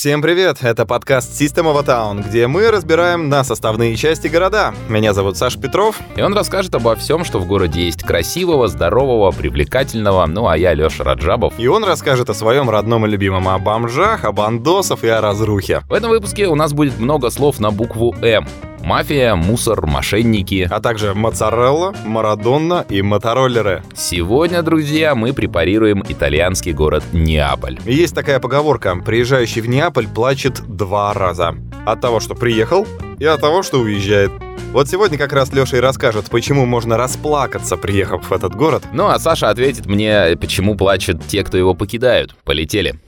Всем привет! Это подкаст System of a Town, где мы разбираем на составные части города. Меня зовут Саша Петров. И он расскажет обо всем, что в городе есть красивого, здорового, привлекательного. Ну, а я Леша Раджабов. И он расскажет о своем родном и любимом, о бомжах, о бандосов и о разрухе. В этом выпуске у нас будет много слов на букву «М». Мафия, мусор, мошенники. А также моцарелла, марадонна и мотороллеры. Сегодня, друзья, мы препарируем итальянский город Неаполь. Есть такая поговорка. Приезжающий в Неаполь плачет два раза. От того, что приехал, и от того, что уезжает. Вот сегодня как раз Леша и расскажет, почему можно расплакаться, приехав в этот город. Ну а Саша ответит мне, почему плачут те, кто его покидают. Полетели.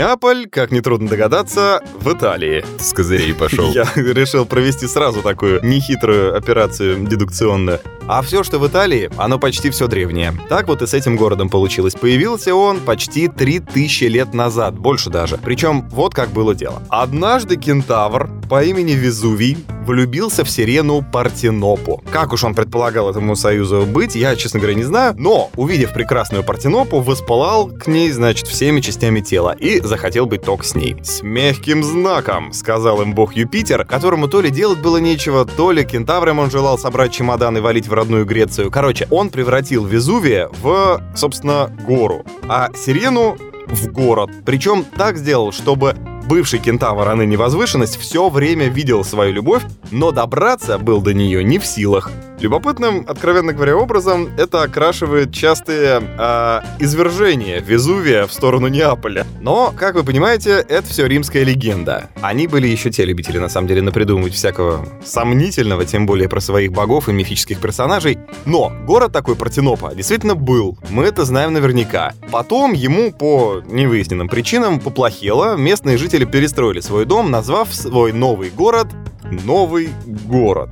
Неаполь, как нетрудно догадаться, в Италии. С козырей пошел. Я решил провести сразу такую нехитрую операцию дедукционную. А все, что в Италии, оно почти все древнее. Так вот и с этим городом получилось. Появился он почти 3000 лет назад, больше даже. Причем вот как было дело. Однажды кентавр по имени Везувий влюбился в сирену Партенопу. Как уж он предполагал этому союзу быть, я, честно говоря, не знаю, но, увидев прекрасную Партенопу, воспалал к ней, значит, всеми частями тела и захотел быть только с ней. «С мягким знаком», — сказал им бог Юпитер, которому то ли делать было нечего, то ли кентаврам он желал собрать чемодан и валить в родную Грецию. Короче, он превратил Везувия в, собственно, гору, а сирену в город. Причем так сделал, чтобы бывший кентавр, а ныне возвышенность, все время видел свою любовь, но добраться был до нее не в силах. Любопытным, откровенно говоря, образом это окрашивает частые э, извержения Везувия в сторону Неаполя. Но, как вы понимаете, это все римская легенда. Они были еще те любители, на самом деле, напридумывать всякого сомнительного, тем более про своих богов и мифических персонажей. Но город такой Партенопа действительно был. Мы это знаем наверняка. Потом ему по невыясненным причинам поплохело, местные жители перестроили свой дом, назвав свой новый город новый город.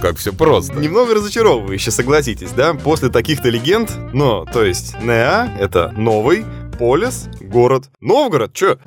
Как все просто. Немного разочаровывающе, согласитесь, да? После таких-то легенд, ну, то есть Неа — это новый, Полис — город. Новгород, чё?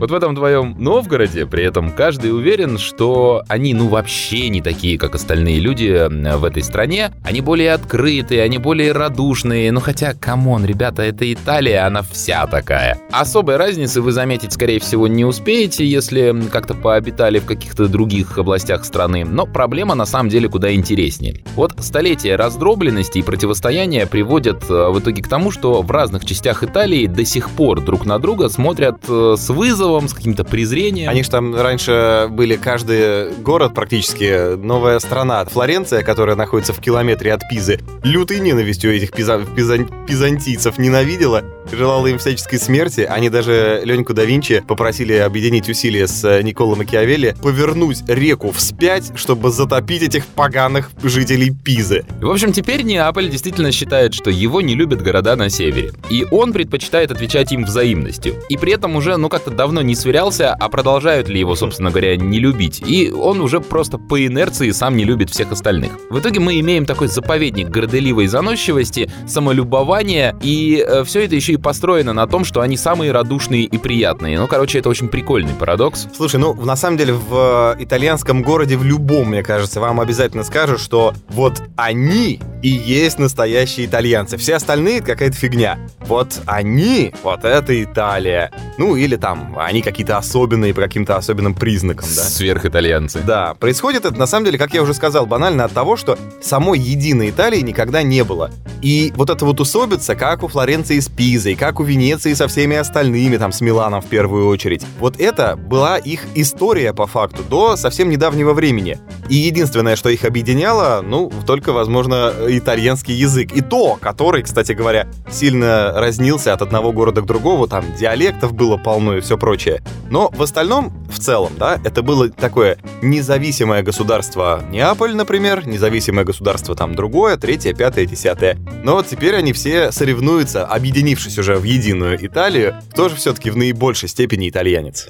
Вот в этом твоем Новгороде при этом каждый уверен, что они ну вообще не такие, как остальные люди в этой стране. Они более открытые, они более радушные. Ну хотя, come on, ребята, это Италия, она вся такая. Особой разницы вы заметить, скорее всего, не успеете, если как-то пообитали в каких-то других областях страны. Но проблема на самом деле куда интереснее. Вот столетия раздробленности и противостояния приводят э, в итоге к тому, что в разных частях Италии до сих пор друг на друга смотрят э, с вызовом вызовом, с каким-то презрением. Они же там раньше были каждый город практически новая страна. Флоренция, которая находится в километре от Пизы, лютой ненавистью этих пиза- пизан- пизантийцев ненавидела, желала им всяческой смерти. Они даже Леньку да Винчи попросили объединить усилия с Николо Макиавелли, повернуть реку вспять, чтобы затопить этих поганых жителей Пизы. В общем, теперь Неаполь действительно считает, что его не любят города на севере. И он предпочитает отвечать им взаимностью. И при этом уже, ну, как-то давно давно не сверялся, а продолжают ли его, собственно говоря, не любить. И он уже просто по инерции сам не любит всех остальных. В итоге мы имеем такой заповедник горделивой заносчивости, самолюбования, и э, все это еще и построено на том, что они самые радушные и приятные. Ну, короче, это очень прикольный парадокс. Слушай, ну, на самом деле, в итальянском городе, в любом, мне кажется, вам обязательно скажут, что вот они и есть настоящие итальянцы. Все остальные какая-то фигня. Вот они, вот это Италия. Ну, или там, они какие-то особенные по каким-то особенным признакам, да? Сверхитальянцы. Да. Происходит это, на самом деле, как я уже сказал, банально от того, что самой единой Италии никогда не было. И вот это вот усобица, как у Флоренции с Пизой, как у Венеции со всеми остальными, там, с Миланом в первую очередь. Вот это была их история, по факту, до совсем недавнего времени. И единственное, что их объединяло, ну, только, возможно, итальянский язык. И то, который, кстати говоря, сильно разнился от одного города к другому, там диалектов было полно и все прочее. Но в остальном, в целом, да, это было такое независимое государство Неаполь, например, независимое государство там другое, третье, пятое, десятое. Но вот теперь они все соревнуются, объединившись уже в единую Италию, кто же все-таки в наибольшей степени итальянец.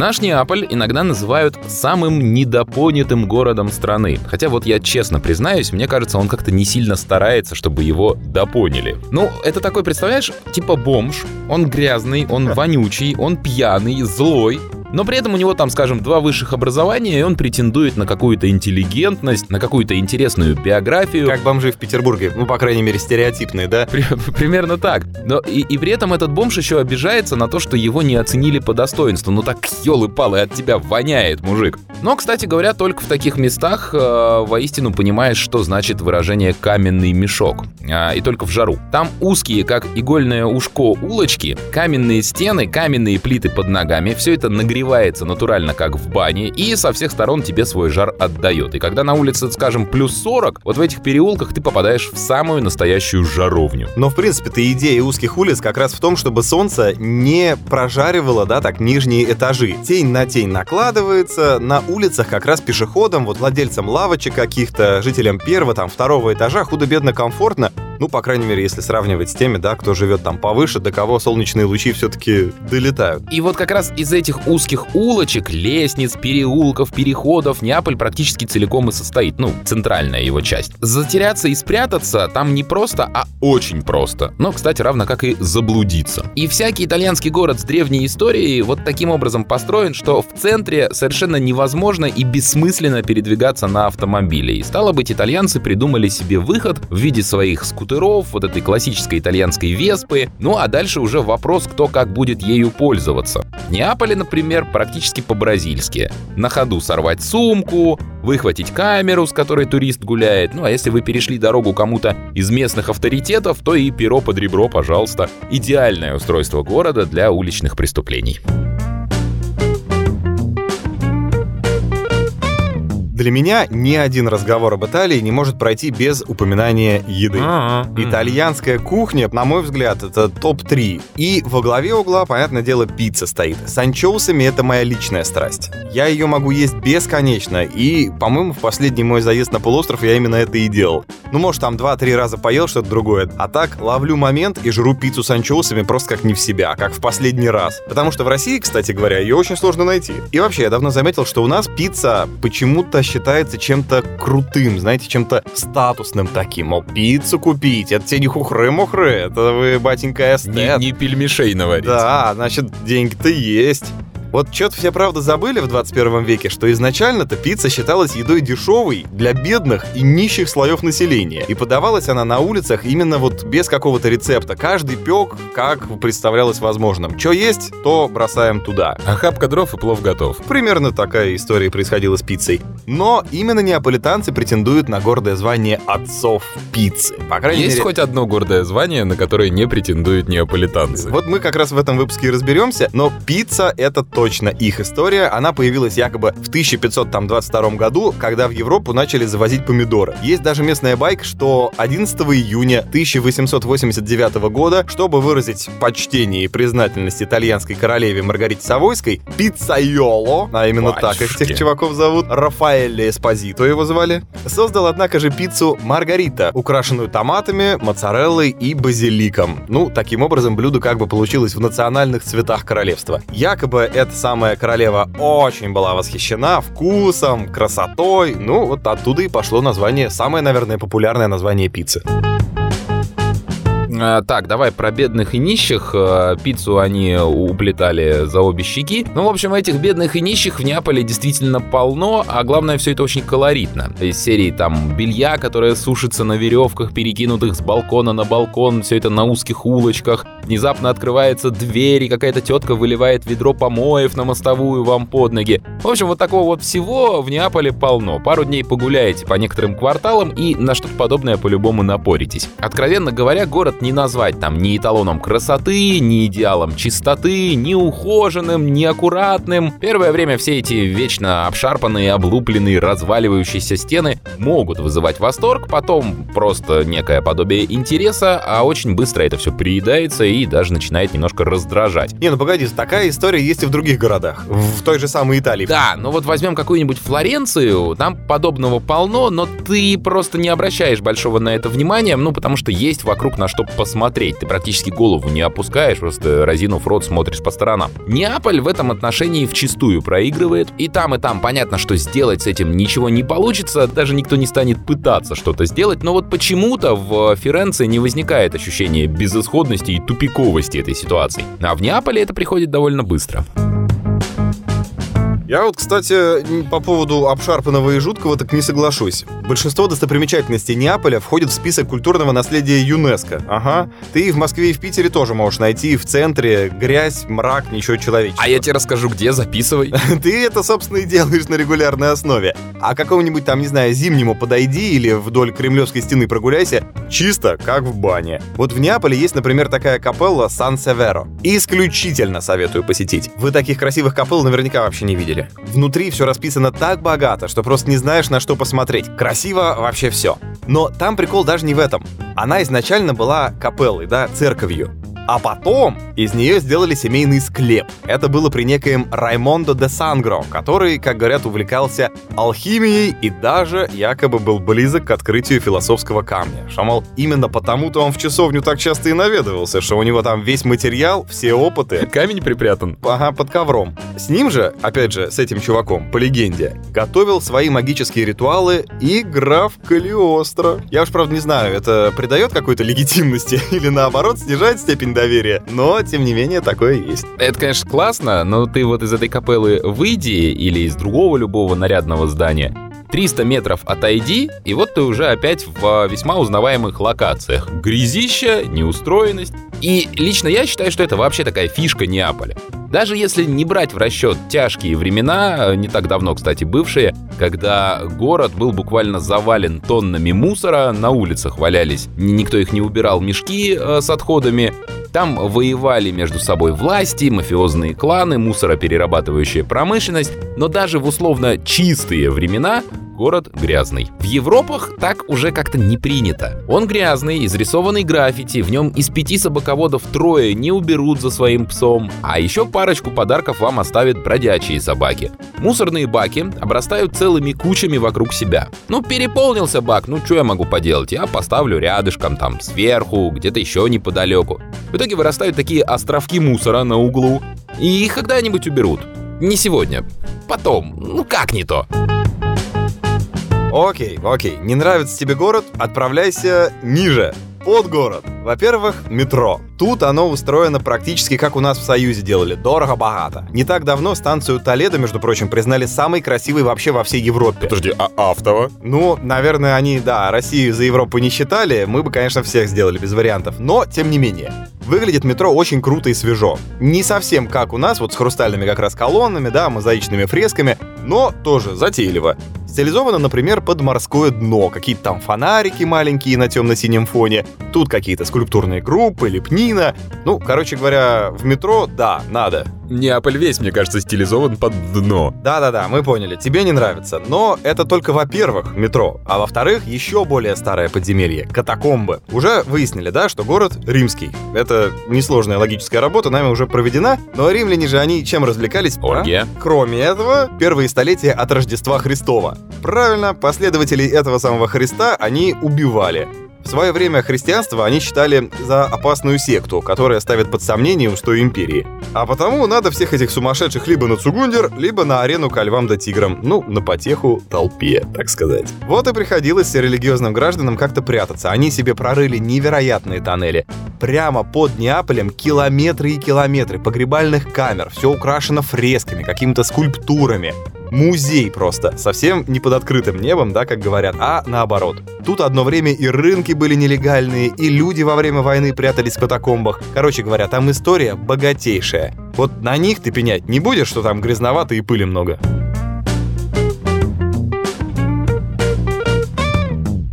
Наш Неаполь иногда называют самым недопонятым городом страны. Хотя вот я честно признаюсь, мне кажется, он как-то не сильно старается, чтобы его допоняли. Ну, это такой, представляешь, типа бомж. Он грязный, он вонючий, он пьяный, злой. Но при этом у него там, скажем, два высших образования, и он претендует на какую-то интеллигентность, на какую-то интересную биографию. Как бомжи в Петербурге, ну, по крайней мере, стереотипные, да? При, примерно так. Но и, и при этом этот бомж еще обижается на то, что его не оценили по достоинству. Ну так елы-палы от тебя воняет, мужик. Но, кстати говоря, только в таких местах э, воистину понимаешь, что значит выражение «каменный мешок». А, и только в жару. Там узкие, как игольное ушко, улочки, каменные стены, каменные плиты под ногами. Все это нагревается натурально, как в бане, и со всех сторон тебе свой жар отдает. И когда на улице, скажем, плюс 40, вот в этих переулках ты попадаешь в самую настоящую жаровню. Но, в принципе-то, идея узких улиц как раз в том, чтобы солнце не прожаривало, да, так, нижние этажи. Тень на тень накладывается, на улицах как раз пешеходам, вот владельцам лавочек каких-то, жителям первого, там, второго этажа худо-бедно комфортно, ну, по крайней мере, если сравнивать с теми, да, кто живет там повыше, до кого солнечные лучи все-таки долетают. И вот как раз из этих узких улочек, лестниц, переулков, переходов Неаполь практически целиком и состоит, ну, центральная его часть. Затеряться и спрятаться там не просто, а очень просто. Но, кстати, равно как и заблудиться. И всякий итальянский город с древней историей вот таким образом построен, что в центре совершенно невозможно и бессмысленно передвигаться на автомобиле. И стало быть, итальянцы придумали себе выход в виде своих скутеров скутеров, вот этой классической итальянской Веспы. Ну а дальше уже вопрос, кто как будет ею пользоваться. В Неаполе, например, практически по-бразильски. На ходу сорвать сумку, выхватить камеру, с которой турист гуляет. Ну а если вы перешли дорогу кому-то из местных авторитетов, то и перо под ребро, пожалуйста. Идеальное устройство города для уличных преступлений. Для меня ни один разговор об Италии не может пройти без упоминания еды. А-а-а. Итальянская кухня, на мой взгляд, это топ-3. И во главе угла, понятное дело, пицца стоит. С анчоусами это моя личная страсть. Я ее могу есть бесконечно, и, по-моему, в последний мой заезд на полуостров я именно это и делал. Ну, может, там 2-3 раза поел что-то другое. А так, ловлю момент и жру пиццу с анчоусами просто как не в себя, как в последний раз. Потому что в России, кстати говоря, ее очень сложно найти. И вообще, я давно заметил, что у нас пицца почему-то считается чем-то крутым, знаете, чем-то статусным таким. Мол, пиццу купить, это тебе не хухры-мухры, это вы, батенька, эстет. Не, не пельмешей наварить. Да, значит, деньги-то есть. Вот что-то все правда забыли в 21 веке, что изначально-то пицца считалась едой дешевой для бедных и нищих слоев населения. И подавалась она на улицах именно вот без какого-то рецепта. Каждый пек, как представлялось возможным. Что есть, то бросаем туда. Охапка дров и плов готов. Примерно такая история происходила с пиццей. Но именно неаполитанцы претендуют на гордое звание отцов пиццы. По крайней Есть мере... хоть одно гордое звание, на которое не претендуют неаполитанцы. Вот мы как раз в этом выпуске и разберемся, но пицца — это точно их история. Она появилась якобы в 1522 году, когда в Европу начали завозить помидоры. Есть даже местная байка, что 11 июня 1889 года, чтобы выразить почтение и признательность итальянской королеве Маргарите Савойской, пиццайоло, а именно так Батюшки. всех чуваков зовут, Рафаэль Эспозито его звали, создал, однако же, пиццу Маргарита, украшенную томатами, моцареллой и базиликом. Ну, таким образом, блюдо как бы получилось в национальных цветах королевства. Якобы эта самая королева очень была восхищена вкусом, красотой, ну, вот оттуда и пошло название, самое, наверное, популярное название пиццы. А, так, давай про бедных и нищих. А, Пиццу они уплетали за обе щеки. Ну, в общем, этих бедных и нищих в Неаполе действительно полно, а главное, все это очень колоритно. Из серии там белья, которое сушится на веревках, перекинутых с балкона на балкон, все это на узких улочках. Внезапно открывается дверь, и какая-то тетка выливает ведро помоев на мостовую вам под ноги. В общем, вот такого вот всего в Неаполе полно. Пару дней погуляете по некоторым кварталам и на что-то подобное по-любому напоритесь. Откровенно говоря, город не назвать там ни эталоном красоты, ни идеалом чистоты, ни ухоженным, ни аккуратным. Первое время все эти вечно обшарпанные, облупленные, разваливающиеся стены могут вызывать восторг, потом просто некое подобие интереса, а очень быстро это все приедается и даже начинает немножко раздражать. Не, ну погоди, такая история есть и в других городах. В той же самой Италии. Да, ну вот возьмем какую-нибудь Флоренцию, там подобного полно, но ты просто не обращаешь большого на это внимания, ну потому что есть вокруг на что посмотреть. Ты практически голову не опускаешь, просто разинув рот смотришь по сторонам. Неаполь в этом отношении вчистую проигрывает. И там, и там понятно, что сделать с этим ничего не получится, даже никто не станет пытаться что-то сделать, но вот почему-то в Ференции не возникает ощущения безысходности и тупиковости этой ситуации. А в Неаполе это приходит довольно быстро. Я вот, кстати, по поводу обшарпанного и жуткого так не соглашусь. Большинство достопримечательностей Неаполя входит в список культурного наследия ЮНЕСКо. Ага. Ты в Москве, и в Питере тоже можешь найти в центре грязь, мрак, ничего человеческого. А я тебе расскажу, где, записывай. Ты это, собственно, и делаешь на регулярной основе. А какому-нибудь там, не знаю, зимнему подойди или вдоль Кремлевской стены прогуляйся, чисто как в бане. Вот в Неаполе есть, например, такая капелла Сан-Северо. Исключительно советую посетить. Вы таких красивых капелл наверняка вообще не видели. Внутри все расписано так богато, что просто не знаешь, на что посмотреть. Красиво вообще все. Но там прикол даже не в этом. Она изначально была капеллой, да, церковью. А потом из нее сделали семейный склеп. Это было при некоем Раймондо де Сангро, который, как говорят, увлекался алхимией и даже якобы был близок к открытию философского камня. Что, мол, именно потому-то он в часовню так часто и наведывался, что у него там весь материал, все опыты. Камень припрятан. Ага, под ковром. С ним же, опять же, с этим чуваком, по легенде, готовил свои магические ритуалы и граф Калиостро. Я уж, правда, не знаю, это придает какой-то легитимности или наоборот снижает степень доверия, но, тем не менее, такое есть. Это, конечно, классно, но ты вот из этой капеллы выйди или из другого любого нарядного здания, 300 метров отойди, и вот ты уже опять в весьма узнаваемых локациях. Грязища, неустроенность. И лично я считаю, что это вообще такая фишка Неаполя. Даже если не брать в расчет тяжкие времена, не так давно, кстати, бывшие, когда город был буквально завален тоннами мусора, на улицах валялись, никто их не убирал, мешки э, с отходами, там воевали между собой власти, мафиозные кланы, мусороперерабатывающая промышленность, но даже в условно чистые времена город грязный. В Европах так уже как-то не принято. Он грязный, изрисованный граффити, в нем из пяти собаководов трое не уберут за своим псом, а еще парочку подарков вам оставят бродячие собаки. Мусорные баки обрастают целыми кучами вокруг себя. Ну, переполнился бак, ну что я могу поделать? Я поставлю рядышком, там, сверху, где-то еще неподалеку. В итоге вырастают такие островки мусора на углу, и их когда-нибудь уберут. Не сегодня. Потом. Ну как не то? Окей, окей, не нравится тебе город? Отправляйся ниже, под город. Во-первых, метро. Тут оно устроено практически как у нас в Союзе делали, дорого-богато. Не так давно станцию Толедо, между прочим, признали самой красивой вообще во всей Европе. Подожди, а Автово? Ну, наверное, они, да, Россию за Европу не считали, мы бы, конечно, всех сделали без вариантов, но, тем не менее. Выглядит метро очень круто и свежо. Не совсем как у нас, вот с хрустальными как раз колоннами, да, мозаичными фресками, но тоже затейливо. Стилизовано, например, под морское дно, какие-то там фонарики маленькие на темно-синем фоне, тут какие-то скульптурные группы, лепнина. Ну, короче говоря, в метро, да, надо. Неаполь весь, мне кажется, стилизован под дно. Да-да-да, мы поняли, тебе не нравится. Но это только во-первых метро, а во-вторых, еще более старое подземелье — катакомбы. Уже выяснили, да, что город римский. Это несложная логическая работа, нами уже проведена, но римляне же они чем развлекались? Оргия. А? Кроме этого, первые столетия от Рождества Христова. Правильно, последователей этого самого Христа они убивали. В свое время христианство они считали за опасную секту, которая ставит под сомнение устои империи. А потому надо всех этих сумасшедших либо на Цугундер, либо на арену ко львам да тиграм. Ну, на потеху толпе, так сказать. Вот и приходилось религиозным гражданам как-то прятаться. Они себе прорыли невероятные тоннели. Прямо под Неаполем километры и километры погребальных камер. Все украшено фресками, какими-то скульптурами музей просто. Совсем не под открытым небом, да, как говорят, а наоборот. Тут одно время и рынки были нелегальные, и люди во время войны прятались в катакомбах. Короче говоря, там история богатейшая. Вот на них ты пенять не будешь, что там грязновато и пыли много.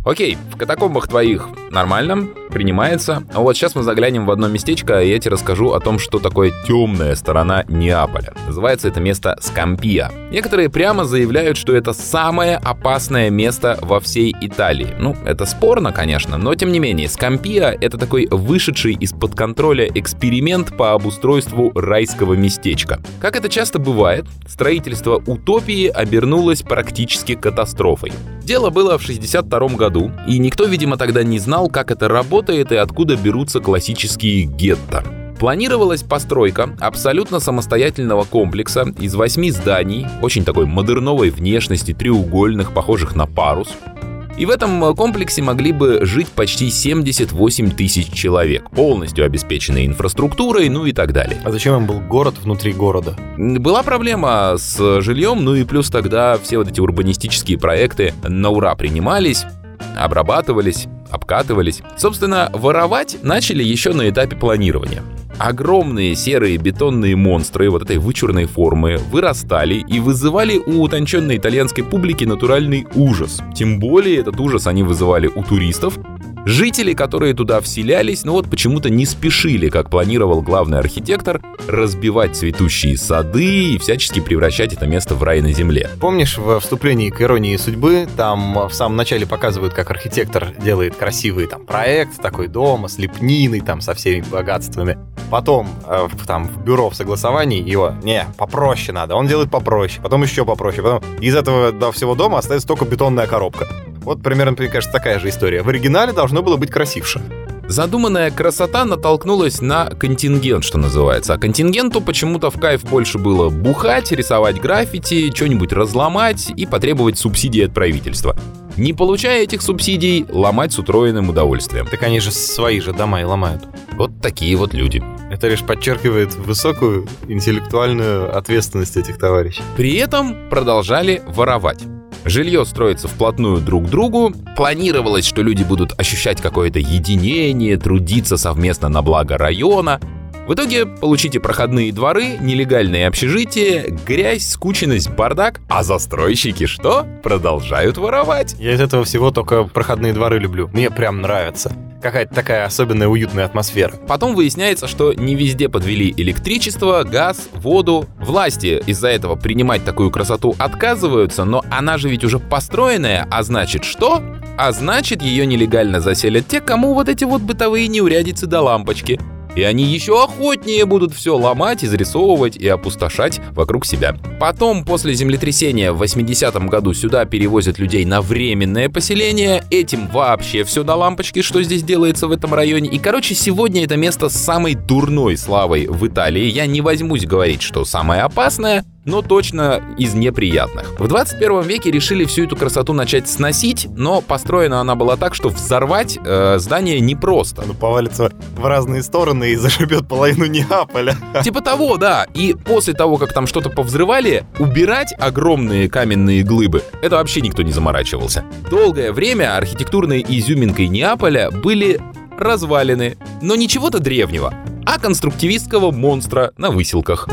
Окей, в катакомбах твоих нормально, принимается. А вот сейчас мы заглянем в одно местечко, и я тебе расскажу о том, что такое темная сторона Неаполя. Называется это место Скампия. Некоторые прямо заявляют, что это самое опасное место во всей Италии. Ну, это спорно, конечно, но тем не менее, Скампия — это такой вышедший из-под контроля эксперимент по обустройству райского местечка. Как это часто бывает, строительство утопии обернулось практически катастрофой. Дело было в 62 году, и никто, видимо, тогда не знал, как это работает и откуда берутся классические гетто. Планировалась постройка абсолютно самостоятельного комплекса из восьми зданий, очень такой модерновой внешности, треугольных, похожих на парус. И в этом комплексе могли бы жить почти 78 тысяч человек, полностью обеспеченной инфраструктурой, ну и так далее. А зачем им был город внутри города? Была проблема с жильем, ну и плюс тогда все вот эти урбанистические проекты на ура принимались, обрабатывались, обкатывались. Собственно, воровать начали еще на этапе планирования. Огромные серые бетонные монстры вот этой вычурной формы вырастали и вызывали у утонченной итальянской публики натуральный ужас. Тем более этот ужас они вызывали у туристов, Жители, которые туда вселялись, ну вот почему-то не спешили, как планировал главный архитектор, разбивать цветущие сады и всячески превращать это место в рай на земле. Помнишь, в вступлении к иронии судьбы, там в самом начале показывают, как архитектор делает красивый там проект, такой дом с лепниной, там со всеми богатствами. Потом э, там в бюро в согласовании его, не, попроще надо, он делает попроще, потом еще попроще, потом из этого до всего дома остается только бетонная коробка. Вот примерно, мне кажется, такая же история. В оригинале должно было быть красивше. Задуманная красота натолкнулась на контингент, что называется. А контингенту почему-то в кайф больше было бухать, рисовать граффити, что-нибудь разломать и потребовать субсидий от правительства. Не получая этих субсидий, ломать с утроенным удовольствием. Так они же свои же дома и ломают. Вот такие вот люди. Это лишь подчеркивает высокую интеллектуальную ответственность этих товарищей. При этом продолжали воровать. Жилье строится вплотную друг к другу. Планировалось, что люди будут ощущать какое-то единение, трудиться совместно на благо района. В итоге получите проходные дворы, нелегальные общежития, грязь, скученность, бардак, а застройщики что? Продолжают воровать. Я из этого всего только проходные дворы люблю. Мне прям нравится какая-то такая особенная уютная атмосфера. Потом выясняется, что не везде подвели электричество, газ, воду. Власти из-за этого принимать такую красоту отказываются, но она же ведь уже построенная, а значит что? А значит ее нелегально заселят те, кому вот эти вот бытовые неурядицы до лампочки и они еще охотнее будут все ломать, изрисовывать и опустошать вокруг себя. Потом, после землетрясения в 80-м году сюда перевозят людей на временное поселение, этим вообще все до лампочки, что здесь делается в этом районе. И, короче, сегодня это место с самой дурной славой в Италии. Я не возьмусь говорить, что самое опасное, но точно из неприятных. В 21 веке решили всю эту красоту начать сносить, но построена она была так, что взорвать э, здание непросто. Ну, повалится в разные стороны и зашибет половину Неаполя. Типа того, да. И после того, как там что-то повзрывали, убирать огромные каменные глыбы, это вообще никто не заморачивался. Долгое время архитектурной изюминкой Неаполя были развалины, но не чего-то древнего, а конструктивистского монстра на выселках.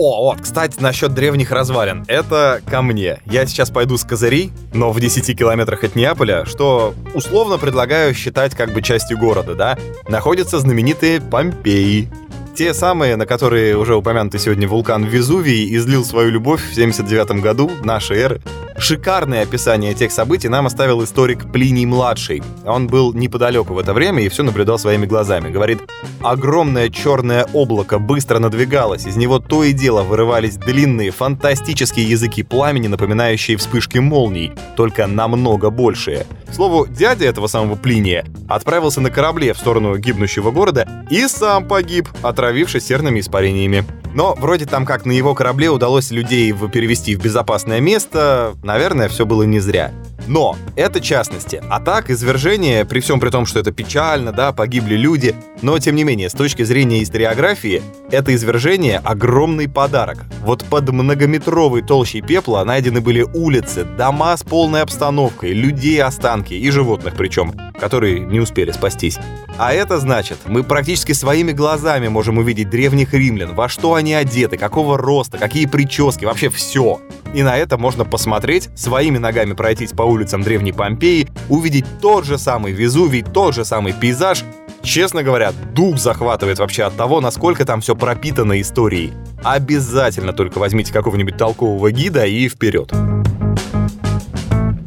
О, вот, кстати, насчет древних развалин. Это ко мне. Я сейчас пойду с козырей, но в 10 километрах от Неаполя, что условно предлагаю считать как бы частью города, да, находятся знаменитые Помпеи. Те самые, на которые уже упомянутый сегодня вулкан Везувий излил свою любовь в 79 году нашей эры. Шикарное описание тех событий нам оставил историк Плиний-младший. Он был неподалеку в это время и все наблюдал своими глазами. Говорит, огромное черное облако быстро надвигалось, из него то и дело вырывались длинные, фантастические языки пламени, напоминающие вспышки молний, только намного большие. К слову, дядя этого самого Плиния отправился на корабле в сторону гибнущего города и сам погиб, отравившись серными испарениями. Но вроде там как на его корабле удалось людей перевести в безопасное место, наверное, все было не зря. Но это частности. А так, извержение, при всем при том, что это печально, да, погибли люди, но тем не менее, с точки зрения историографии, это извержение огромный подарок. Вот под многометровой толщей пепла найдены были улицы, дома с полной обстановкой, людей останки и животных причем, которые не успели спастись. А это значит, мы практически своими глазами можем увидеть древних римлян, во что они одеты, какого роста, какие прически, вообще все. И на это можно посмотреть, своими ногами пройтись по улицам древней Помпеи, увидеть тот же самый Везувий, тот же самый пейзаж. Честно говоря, дух захватывает вообще от того, насколько там все пропитано историей. Обязательно только возьмите какого-нибудь толкового гида и вперед.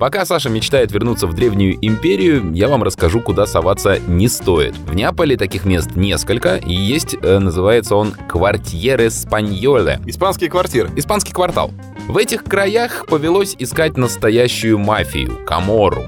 Пока Саша мечтает вернуться в Древнюю Империю, я вам расскажу, куда соваться не стоит. В Неаполе таких мест несколько, и есть, э, называется он Квартьере Спаньоле. Испанский квартир. Испанский квартал. В этих краях повелось искать настоящую мафию – Камору.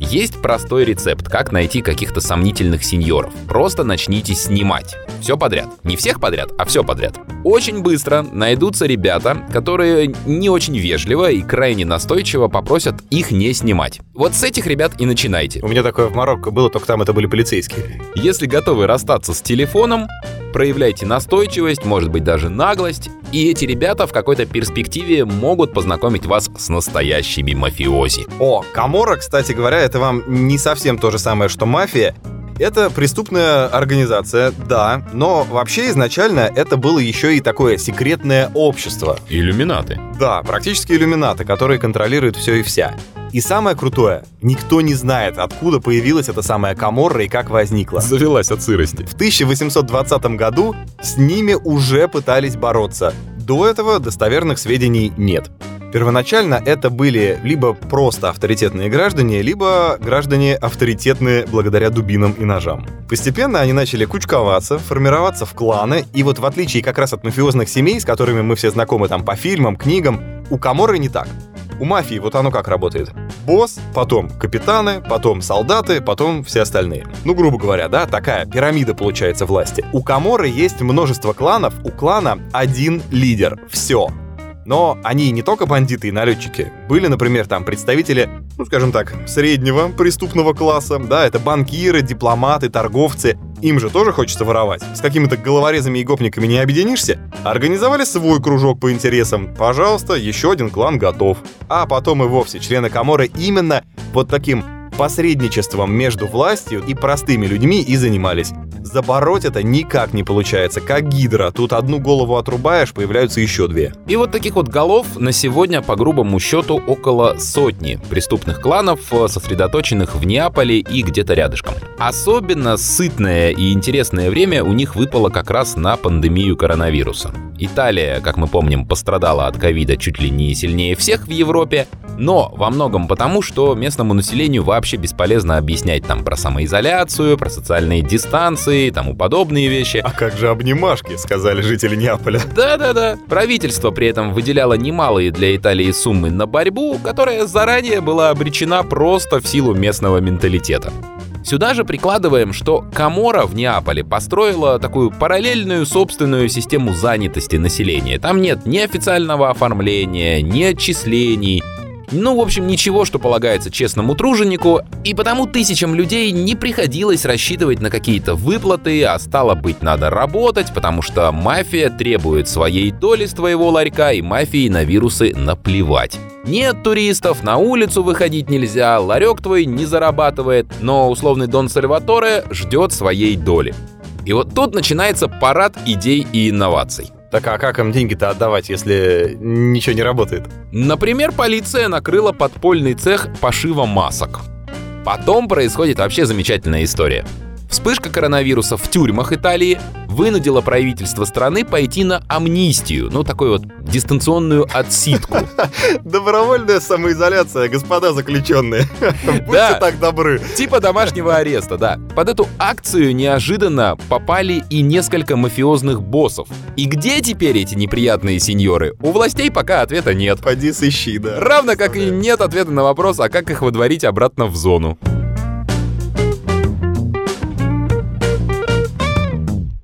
Есть простой рецепт, как найти каких-то сомнительных сеньоров. Просто начните снимать. Все подряд. Не всех подряд, а все подряд. Очень быстро найдутся ребята, которые не очень вежливо и крайне настойчиво попросят их не снимать. Вот с этих ребят и начинайте. У меня такое в Марокко было, только там это были полицейские. Если готовы расстаться с телефоном, проявляйте настойчивость, может быть даже наглость, и эти ребята в какой-то перспективе могут познакомить вас с настоящими мафиози. О, Камора, кстати говоря, это вам не совсем то же самое, что мафия. Это преступная организация, да, но вообще изначально это было еще и такое секретное общество. Иллюминаты. Да, практически иллюминаты, которые контролируют все и вся. И самое крутое, никто не знает, откуда появилась эта самая Каморра и как возникла. Завелась от сырости. В 1820 году с ними уже пытались бороться. До этого достоверных сведений нет. Первоначально это были либо просто авторитетные граждане, либо граждане авторитетные благодаря дубинам и ножам. Постепенно они начали кучковаться, формироваться в кланы, и вот в отличие как раз от мафиозных семей, с которыми мы все знакомы там по фильмам, книгам, у Каморы не так. У мафии вот оно как работает. Босс, потом капитаны, потом солдаты, потом все остальные. Ну, грубо говоря, да, такая пирамида получается власти. У Каморы есть множество кланов, у клана один лидер. Все. Но они не только бандиты и налетчики. Были, например, там представители, ну, скажем так, среднего преступного класса. Да, это банкиры, дипломаты, торговцы. Им же тоже хочется воровать. С какими-то головорезами и гопниками не объединишься? Организовали свой кружок по интересам. Пожалуйста, еще один клан готов. А потом и вовсе члены Каморы именно вот таким посредничеством между властью и простыми людьми и занимались. Забороть это никак не получается, как гидра. Тут одну голову отрубаешь, появляются еще две. И вот таких вот голов на сегодня, по грубому счету, около сотни преступных кланов, э, сосредоточенных в Неаполе и где-то рядышком. Особенно сытное и интересное время у них выпало как раз на пандемию коронавируса. Италия, как мы помним, пострадала от ковида чуть ли не сильнее всех в Европе, но во многом потому, что местному населению вообще бесполезно объяснять там про самоизоляцию, про социальные дистанции и тому подобные вещи. А как же обнимашки, сказали жители Неаполя. Да-да-да. Правительство при этом выделяло немалые для Италии суммы на борьбу, которая заранее была обречена просто в силу местного менталитета. Сюда же прикладываем, что Камора в Неаполе построила такую параллельную собственную систему занятости населения. Там нет ни официального оформления, ни отчислений, ну, в общем, ничего, что полагается честному труженику, и потому тысячам людей не приходилось рассчитывать на какие-то выплаты, а стало быть, надо работать, потому что мафия требует своей доли с твоего ларька, и мафии на вирусы наплевать. Нет туристов, на улицу выходить нельзя, ларек твой не зарабатывает, но условный Дон Сальваторе ждет своей доли. И вот тут начинается парад идей и инноваций. Так а как им деньги-то отдавать, если ничего не работает? Например, полиция накрыла подпольный цех пошива масок. Потом происходит вообще замечательная история. Вспышка коронавируса в тюрьмах Италии вынудила правительство страны пойти на амнистию, ну, такую вот дистанционную отсидку. Добровольная самоизоляция, господа заключенные. Будьте так добры. Типа домашнего ареста, да. Под эту акцию неожиданно попали и несколько мафиозных боссов. И где теперь эти неприятные сеньоры? У властей пока ответа нет. Поди сыщи, да. Равно как и нет ответа на вопрос, а как их водворить обратно в зону.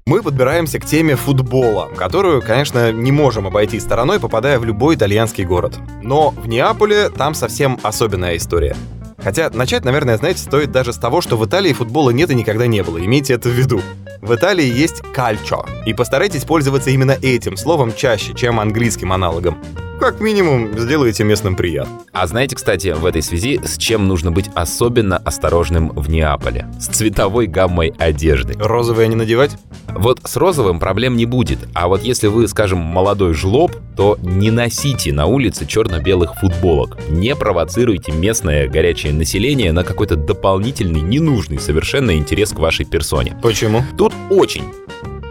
Мы подбираемся к теме футбола, которую, конечно, не можем обойти стороной, попадая в любой итальянский город. Но в Неаполе там совсем особенная история. Хотя начать, наверное, знаете, стоит даже с того, что в Италии футбола нет и никогда не было, имейте это в виду. В Италии есть кальчо, и постарайтесь пользоваться именно этим словом чаще, чем английским аналогом как минимум, сделаете местным приятно. А знаете, кстати, в этой связи, с чем нужно быть особенно осторожным в Неаполе? С цветовой гаммой одежды. Розовое не надевать? Вот с розовым проблем не будет. А вот если вы, скажем, молодой жлоб, то не носите на улице черно-белых футболок. Не провоцируйте местное горячее население на какой-то дополнительный, ненужный совершенно интерес к вашей персоне. Почему? Тут очень,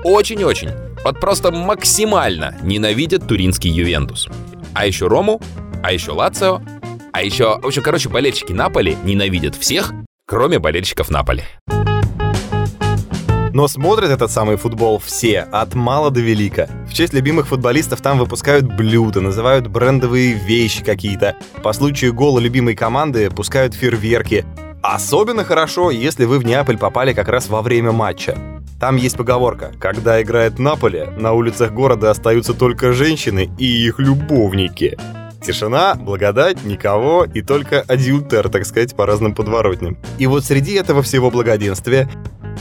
очень-очень, вот просто максимально ненавидят туринский Ювентус а еще Рому, а еще Лацио, а еще, в общем, короче, болельщики Наполи ненавидят всех, кроме болельщиков Наполи. Но смотрят этот самый футбол все, от мала до велика. В честь любимых футболистов там выпускают блюда, называют брендовые вещи какие-то. По случаю гола любимой команды пускают фейерверки. Особенно хорошо, если вы в Неаполь попали как раз во время матча. Там есть поговорка «Когда играет Наполе, на улицах города остаются только женщины и их любовники». Тишина, благодать, никого и только адюльтер, так сказать, по разным подворотням. И вот среди этого всего благоденствия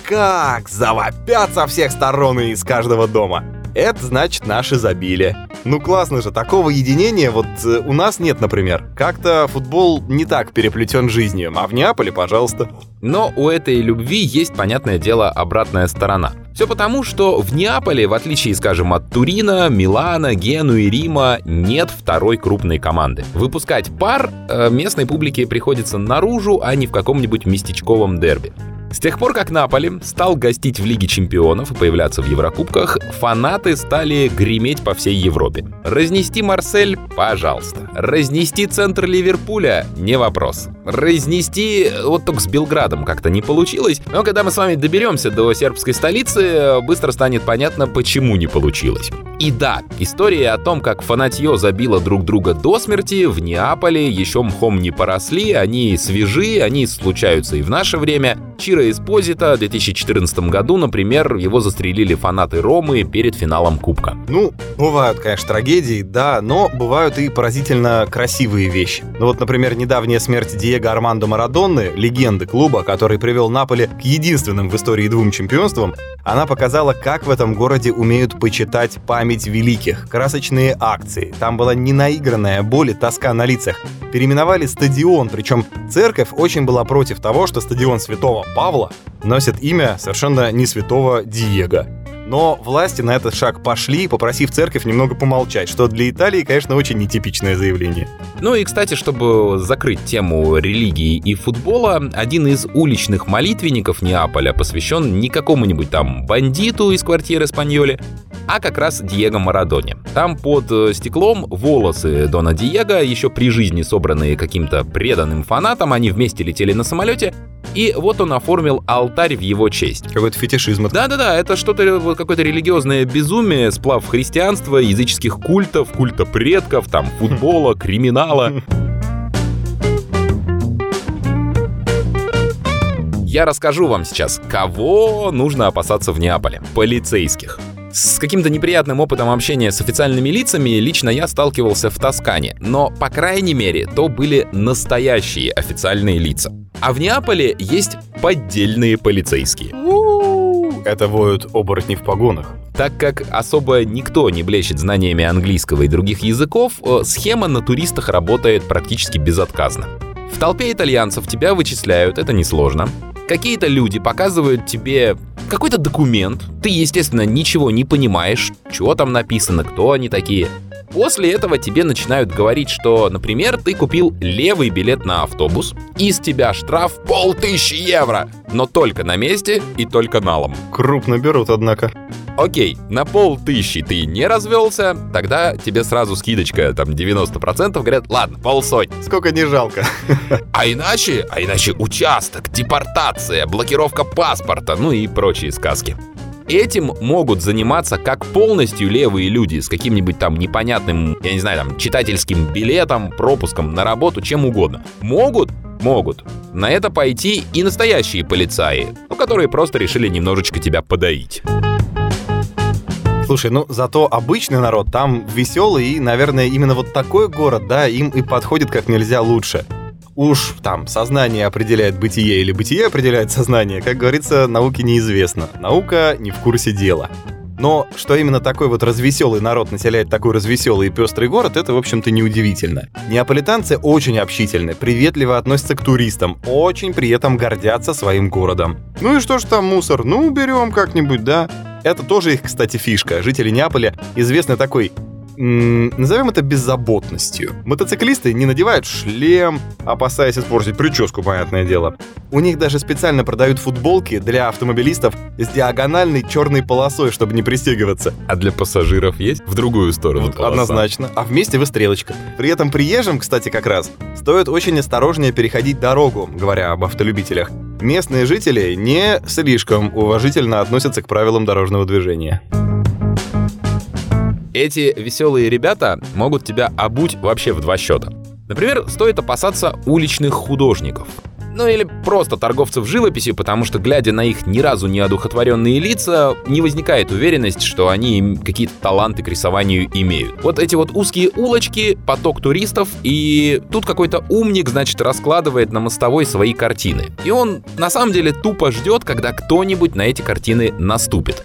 как завопят со всех сторон и из каждого дома. Это значит наше изобилие. Ну классно же, такого единения вот э, у нас нет, например. Как-то футбол не так переплетен жизнью, а в Неаполе, пожалуйста. Но у этой любви есть, понятное дело, обратная сторона. Все потому, что в Неаполе, в отличие, скажем, от Турина, Милана, Гену и Рима, нет второй крупной команды. Выпускать пар э, местной публике приходится наружу, а не в каком-нибудь местечковом дерби. С тех пор, как Наполи стал гостить в Лиге чемпионов и появляться в Еврокубках, фанаты стали греметь по всей Европе. Разнести Марсель — пожалуйста. Разнести центр Ливерпуля — не вопрос. Разнести вот только с Белградом как-то не получилось, но когда мы с вами доберемся до сербской столицы, быстро станет понятно, почему не получилось. И да, история о том, как фанатье забило друг друга до смерти, в Неаполе еще мхом не поросли, они свежи, они случаются и в наше время. Чиро Эспозита в 2014 году, например, его застрелили фанаты Ромы перед финалом Кубка. Ну, бывают, конечно, трагедии, да, но бывают и поразительно красивые вещи. Ну вот, например, недавняя смерть Диего Армандо Марадонны, легенды клуба, который привел Наполе к единственным в истории двум чемпионствам, она показала, как в этом городе умеют почитать память великих, красочные акции. Там была ненаигранная боль и тоска на лицах. Переименовали стадион, причем церковь очень была против того, что стадион Святого Павла носит имя совершенно не святого Диего. Но власти на этот шаг пошли, попросив церковь немного помолчать, что для Италии, конечно, очень нетипичное заявление. Ну и, кстати, чтобы закрыть тему религии и футбола, один из уличных молитвенников Неаполя посвящен не какому-нибудь там бандиту из квартиры Спаньоли, а как раз Диего Марадоне. Там под э, стеклом волосы Дона Диего, еще при жизни собранные каким-то преданным фанатом, они вместе летели на самолете, и вот он оформил алтарь в его честь. Какой-то фетишизм. Да-да-да, это что-то, какое-то религиозное безумие, сплав христианства, языческих культов, культа предков, там, футбола, криминала. Я расскажу вам сейчас, кого нужно опасаться в Неаполе. Полицейских. С каким-то неприятным опытом общения с официальными лицами лично я сталкивался в Тоскане, но, по крайней мере, то были настоящие официальные лица. А в Неаполе есть поддельные полицейские. Это воют оборотни в погонах. Так как особо никто не блещет знаниями английского и других языков, э, схема на туристах работает практически безотказно. В толпе итальянцев тебя вычисляют, это несложно. Какие-то люди показывают тебе какой-то документ. Ты, естественно, ничего не понимаешь, что там написано, кто они такие. После этого тебе начинают говорить, что, например, ты купил левый билет на автобус, и с тебя штраф полтысячи евро, но только на месте и только налом. Крупно берут, однако. Окей, на полтысячи ты не развелся, тогда тебе сразу скидочка, там 90%, говорят, ладно, полсотни. Сколько не жалко. А иначе, а иначе участок, депортация, блокировка паспорта, ну и прочие сказки. Этим могут заниматься как полностью левые люди с каким-нибудь там непонятным, я не знаю, там, читательским билетом, пропуском на работу, чем угодно. Могут могут. На это пойти и настоящие полицаи, ну, которые просто решили немножечко тебя подоить. Слушай, ну зато обычный народ там веселый и, наверное, именно вот такой город, да, им и подходит как нельзя лучше. Уж там сознание определяет бытие или бытие определяет сознание, как говорится, науке неизвестно. Наука не в курсе дела. Но что именно такой вот развеселый народ населяет такой развеселый и пестрый город, это, в общем-то, неудивительно. Неаполитанцы очень общительны, приветливо относятся к туристам, очень при этом гордятся своим городом. Ну и что ж там мусор? Ну, уберем как-нибудь, да? Это тоже их, кстати, фишка. Жители Неаполя известны такой назовем это беззаботностью. Мотоциклисты не надевают шлем, опасаясь испортить прическу, понятное дело. У них даже специально продают футболки для автомобилистов с диагональной черной полосой, чтобы не пристегиваться. А для пассажиров есть в другую сторону вот, Однозначно. А вместе вы стрелочка. При этом приезжим, кстати, как раз, стоит очень осторожнее переходить дорогу, говоря об автолюбителях. Местные жители не слишком уважительно относятся к правилам дорожного движения. Эти веселые ребята могут тебя обуть вообще в два счета. Например, стоит опасаться уличных художников. Ну или просто торговцев живописью, потому что, глядя на их ни разу не одухотворенные лица, не возникает уверенность, что они какие-то таланты к рисованию имеют. Вот эти вот узкие улочки, поток туристов, и тут какой-то умник, значит, раскладывает на мостовой свои картины. И он на самом деле тупо ждет, когда кто-нибудь на эти картины наступит.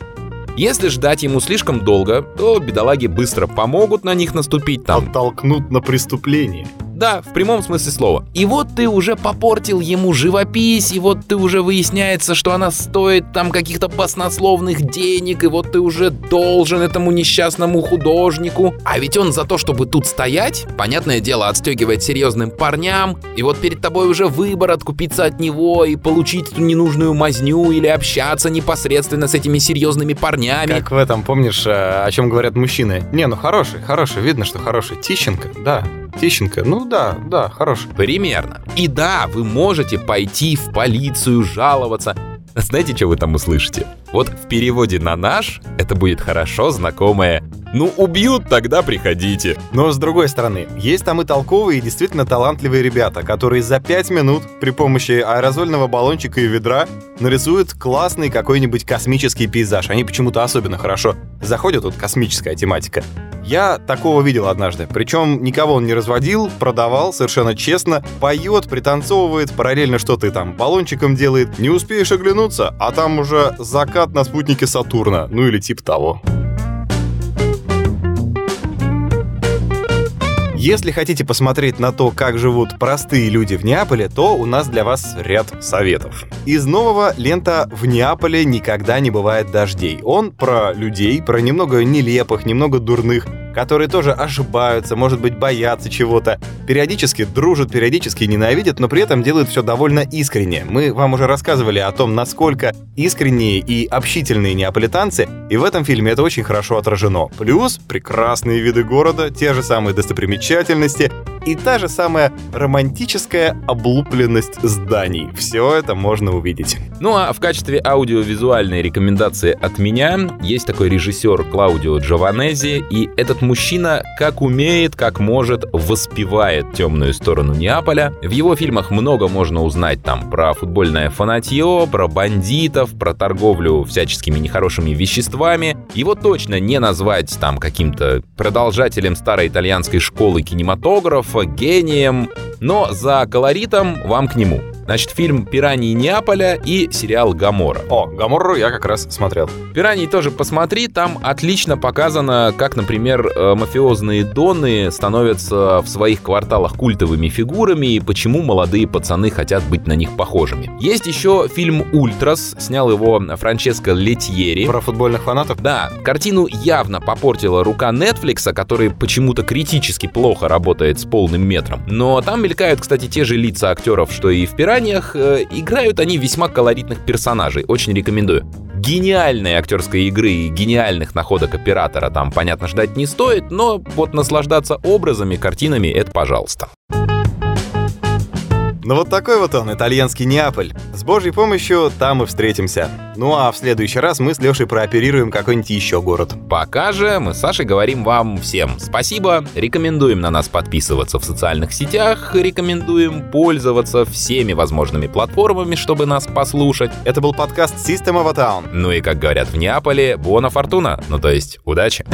Если ждать ему слишком долго, то бедолаги быстро помогут на них наступить там. Подтолкнут на преступление. Да, в прямом смысле слова. И вот ты уже попортил ему живопись, и вот ты уже выясняется, что она стоит там каких-то баснословных денег, и вот ты уже должен этому несчастному художнику. А ведь он за то, чтобы тут стоять, понятное дело, отстегивает серьезным парням, и вот перед тобой уже выбор откупиться от него и получить эту ненужную мазню или общаться непосредственно с этими серьезными парнями. Как в этом, помнишь, э, о чем говорят мужчины? Не, ну хороший, хороший, видно, что хороший. Тищенко, да, Тищенко, ну да, да, хороший. Примерно. И да, вы можете пойти в полицию жаловаться. Знаете, что вы там услышите? Вот в переводе на наш это будет хорошо знакомое «Ну, убьют, тогда приходите». Но с другой стороны, есть там и толковые, и действительно талантливые ребята, которые за 5 минут при помощи аэрозольного баллончика и ведра нарисуют классный какой-нибудь космический пейзаж. Они почему-то особенно хорошо заходят, тут космическая тематика. Я такого видел однажды. Причем никого он не разводил, продавал совершенно честно, поет, пританцовывает, параллельно что-то там баллончиком делает. Не успеешь оглянуться, а там уже закат на спутнике Сатурна, ну или типа того. Если хотите посмотреть на то, как живут простые люди в Неаполе, то у нас для вас ряд советов. Из нового лента «В Неаполе никогда не бывает дождей». Он про людей, про немного нелепых, немного дурных, которые тоже ошибаются, может быть, боятся чего-то, периодически дружат, периодически ненавидят, но при этом делают все довольно искренне. Мы вам уже рассказывали о том, насколько искренние и общительные неаполитанцы, и в этом фильме это очень хорошо отражено. Плюс прекрасные виды города, те же самые достопримечательности, и та же самая романтическая облупленность зданий. Все это можно увидеть. Ну а в качестве аудиовизуальной рекомендации от меня есть такой режиссер Клаудио Джованези, и этот мужчина как умеет, как может, воспевает темную сторону Неаполя. В его фильмах много можно узнать там про футбольное фанатье, про бандитов, про торговлю всяческими нехорошими веществами. Его точно не назвать там каким-то продолжателем старой итальянской школы кинематографа, гением, но за колоритом вам к нему. Значит, фильм «Пираньи Неаполя» и сериал «Гамора». О, «Гаморру» я как раз смотрел. «Пираньи» тоже посмотри, там отлично показано, как, например, э, мафиозные доны становятся в своих кварталах культовыми фигурами и почему молодые пацаны хотят быть на них похожими. Есть еще фильм «Ультрас», снял его Франческо Летьери. Про футбольных фанатов? Да, картину явно попортила рука Netflix, который почему-то критически плохо работает с полным метром. Но там мелькают, кстати, те же лица актеров, что и в «Пираньи», воспоминаниях э, играют они весьма колоритных персонажей. Очень рекомендую. Гениальной актерской игры и гениальных находок оператора там, понятно, ждать не стоит, но вот наслаждаться образами, картинами — это пожалуйста. Ну вот такой вот он, итальянский Неаполь. С божьей помощью там и встретимся. Ну а в следующий раз мы с Лешей прооперируем какой-нибудь еще город. Пока же мы с Сашей говорим вам всем спасибо, рекомендуем на нас подписываться в социальных сетях, рекомендуем пользоваться всеми возможными платформами, чтобы нас послушать. Это был подкаст System of a Town. Ну и как говорят в Неаполе, буона фортуна, ну то есть удачи.